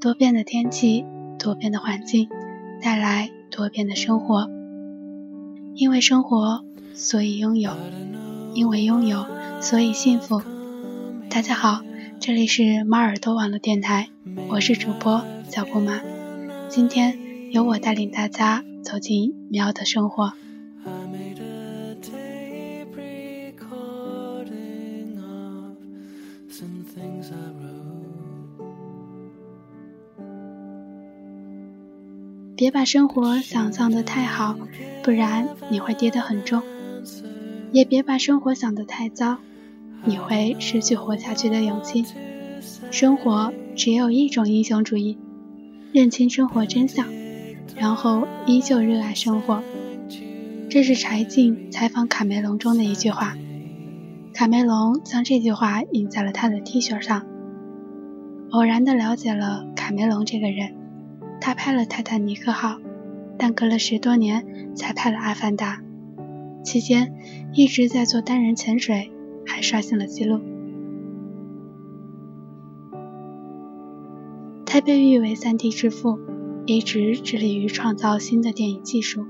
多变的天气，多变的环境，带来多变的生活。因为生活，所以拥有；因为拥有，所以幸福。大家好，这里是猫耳朵网络电台，我是主播小姑妈。今天由我带领大家走进喵的生活。别把生活想象的太好，不然你会跌得很重；也别把生活想得太糟，你会失去活下去的勇气。生活只有一种英雄主义，认清生活真相，然后依旧热爱生活。这是柴静采访卡梅隆中的一句话。卡梅隆将这句话印在了他的 T 恤上。偶然的了解了卡梅隆这个人。他拍了《泰坦尼克号》，但隔了十多年才拍了《阿凡达》，期间一直在做单人潜水，还刷新了纪录。他被誉为三 D 之父，一直致力于创造新的电影技术。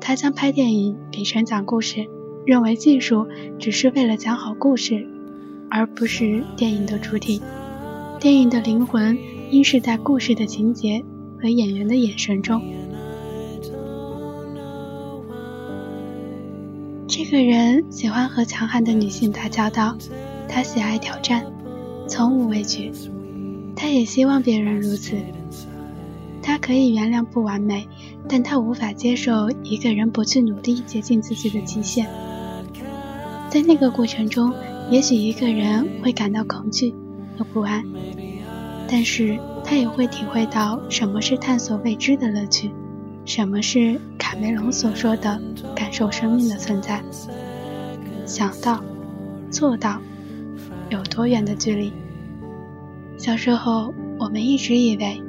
他将拍电影比成讲故事，认为技术只是为了讲好故事，而不是电影的主体。电影的灵魂应是在故事的情节。和演员的眼神中，这个人喜欢和强悍的女性打交道，他喜爱挑战，从无畏惧。他也希望别人如此。他可以原谅不完美，但他无法接受一个人不去努力接近自己的极限。在那个过程中，也许一个人会感到恐惧和不安，但是。他也会体会到什么是探索未知的乐趣，什么是卡梅隆所说的感受生命的存在。想到，做到，有多远的距离？小时候，我们一直以为，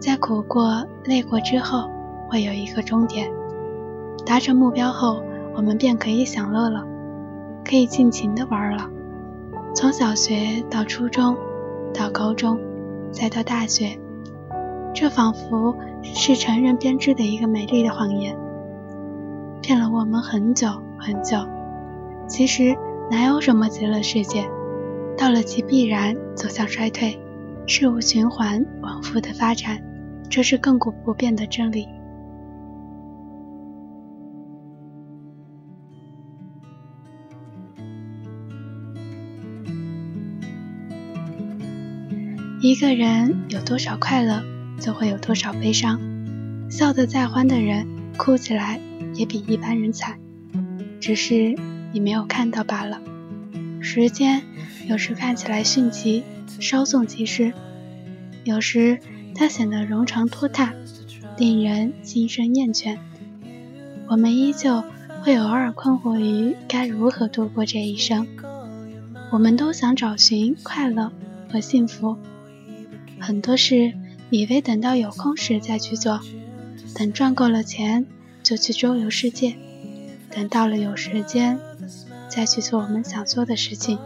在苦过、累过之后，会有一个终点。达成目标后，我们便可以享乐了，可以尽情的玩了。从小学到初中，到高中。再到大学，这仿佛是成人编织的一个美丽的谎言，骗了我们很久很久。其实哪有什么极乐世界？到了其必然走向衰退，事物循环往复的发展，这是亘古不变的真理。一个人有多少快乐，就会有多少悲伤。笑得再欢的人，哭起来也比一般人惨，只是你没有看到罢了。时间有时看起来迅疾，稍纵即逝；有时它显得冗长拖沓，令人心生厌倦。我们依旧会偶尔困惑于该如何度过这一生。我们都想找寻快乐和幸福。很多事以为等到有空时再去做，等赚够了钱就去周游世界，等到了有时间再去做我们想做的事情。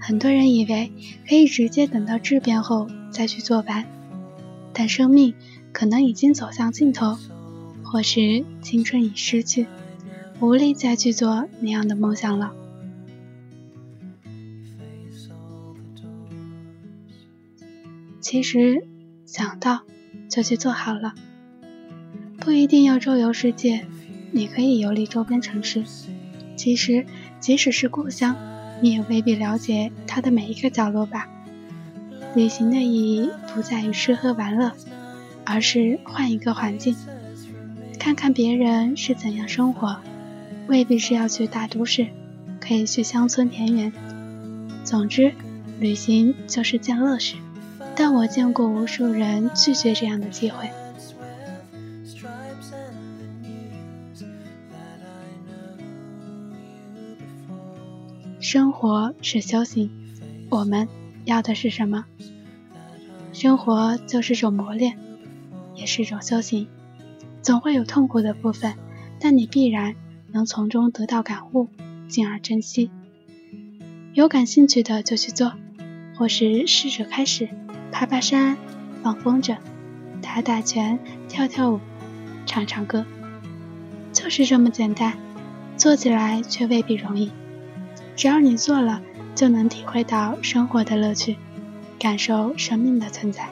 很多人以为可以直接等到质变后再去做完，但生命可能已经走向尽头，或是青春已失去，无力再去做那样的梦想了。其实，想到就去做好了，不一定要周游世界，你可以游历周边城市。其实，即使是故乡，你也未必了解它的每一个角落吧。旅行的意义不在于吃喝玩乐，而是换一个环境，看看别人是怎样生活。未必是要去大都市，可以去乡村田园。总之，旅行就是件乐事。但我见过无数人拒绝这样的机会。生活是修行，我们要的是什么？生活就是种磨练，也是种修行。总会有痛苦的部分，但你必然能从中得到感悟，进而珍惜。有感兴趣的就去做，或是试着开始。爬爬山，放风筝，打打拳，跳跳舞，唱唱歌，就是这么简单。做起来却未必容易。只要你做了，就能体会到生活的乐趣，感受生命的存在。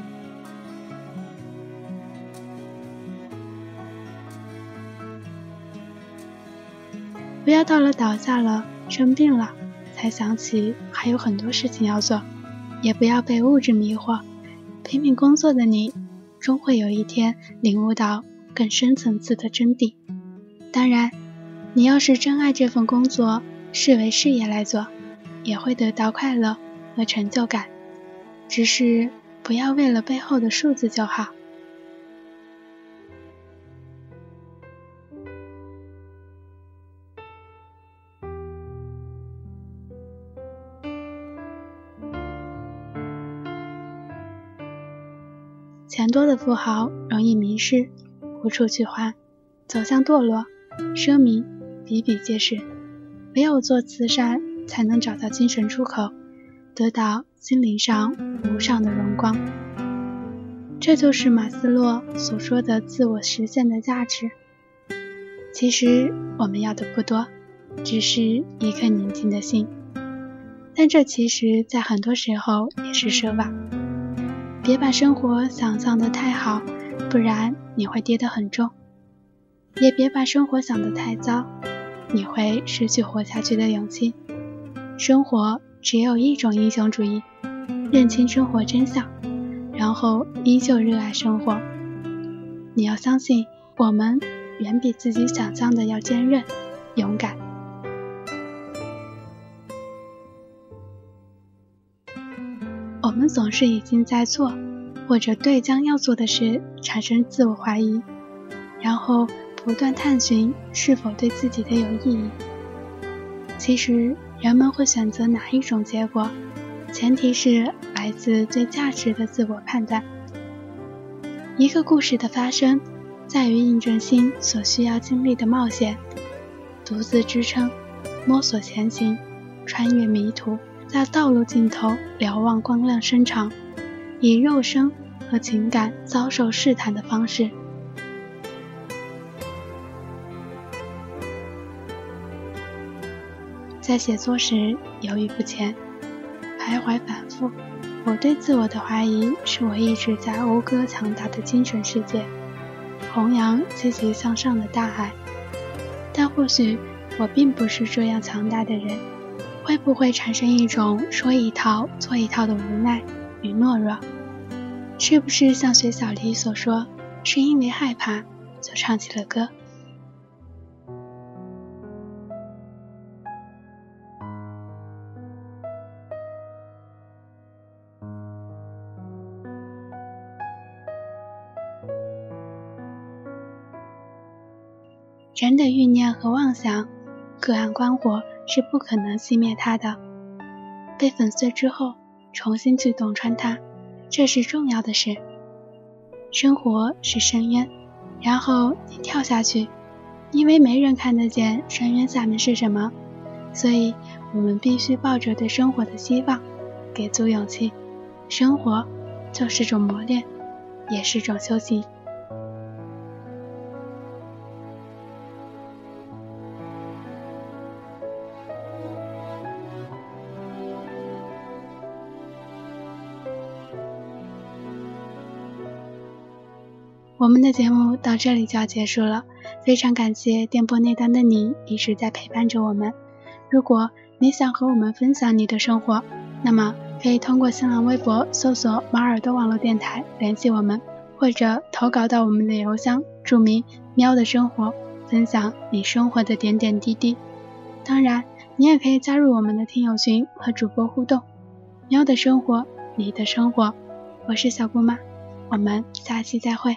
不要到了倒下了、生病了，才想起还有很多事情要做。也不要被物质迷惑。拼命工作的你，终会有一天领悟到更深层次的真谛。当然，你要是真爱这份工作，视为事业来做，也会得到快乐和成就感。只是不要为了背后的数字就好。钱多的富豪容易迷失，无处去花，走向堕落，奢靡比比皆是。唯有做慈善，才能找到精神出口，得到心灵上无上的荣光。这就是马斯洛所说的自我实现的价值。其实我们要的不多，只是一颗宁静的心。但这其实，在很多时候也是奢望。别把生活想象的太好，不然你会跌得很重；也别把生活想得太糟，你会失去活下去的勇气。生活只有一种英雄主义，认清生活真相，然后依旧热爱生活。你要相信，我们远比自己想象的要坚韧、勇敢。总是已经在做，或者对将要做的事产生自我怀疑，然后不断探寻是否对自己的有意义。其实，人们会选择哪一种结果，前提是来自对价值的自我判断。一个故事的发生，在于印证心所需要经历的冒险，独自支撑，摸索前行，穿越迷途。在道路尽头瞭望光亮伸长，以肉身和情感遭受试探的方式，在写作时犹豫不前，徘徊反复。我对自我的怀疑，是我一直在讴歌强大的精神世界，弘扬积极向上的大海。但或许我并不是这样强大的人。会不会产生一种说一套做一套的无奈与懦弱？是不是像学小黎所说，是因为害怕就唱起了歌？人的欲念和妄想，各按观火。是不可能熄灭它的，被粉碎之后，重新去洞穿它，这是重要的事。生活是深渊，然后你跳下去，因为没人看得见深渊下面是什么，所以我们必须抱着对生活的希望，给足勇气。生活就是种磨练，也是种修行。我们的节目到这里就要结束了，非常感谢电波那端的你一直在陪伴着我们。如果你想和我们分享你的生活，那么可以通过新浪微博搜索“马耳朵网络电台”联系我们，或者投稿到我们的邮箱，注明“喵的生活”，分享你生活的点点滴滴。当然，你也可以加入我们的听友群和主播互动。喵的生活，你的生活，我是小姑妈，我们下期再会。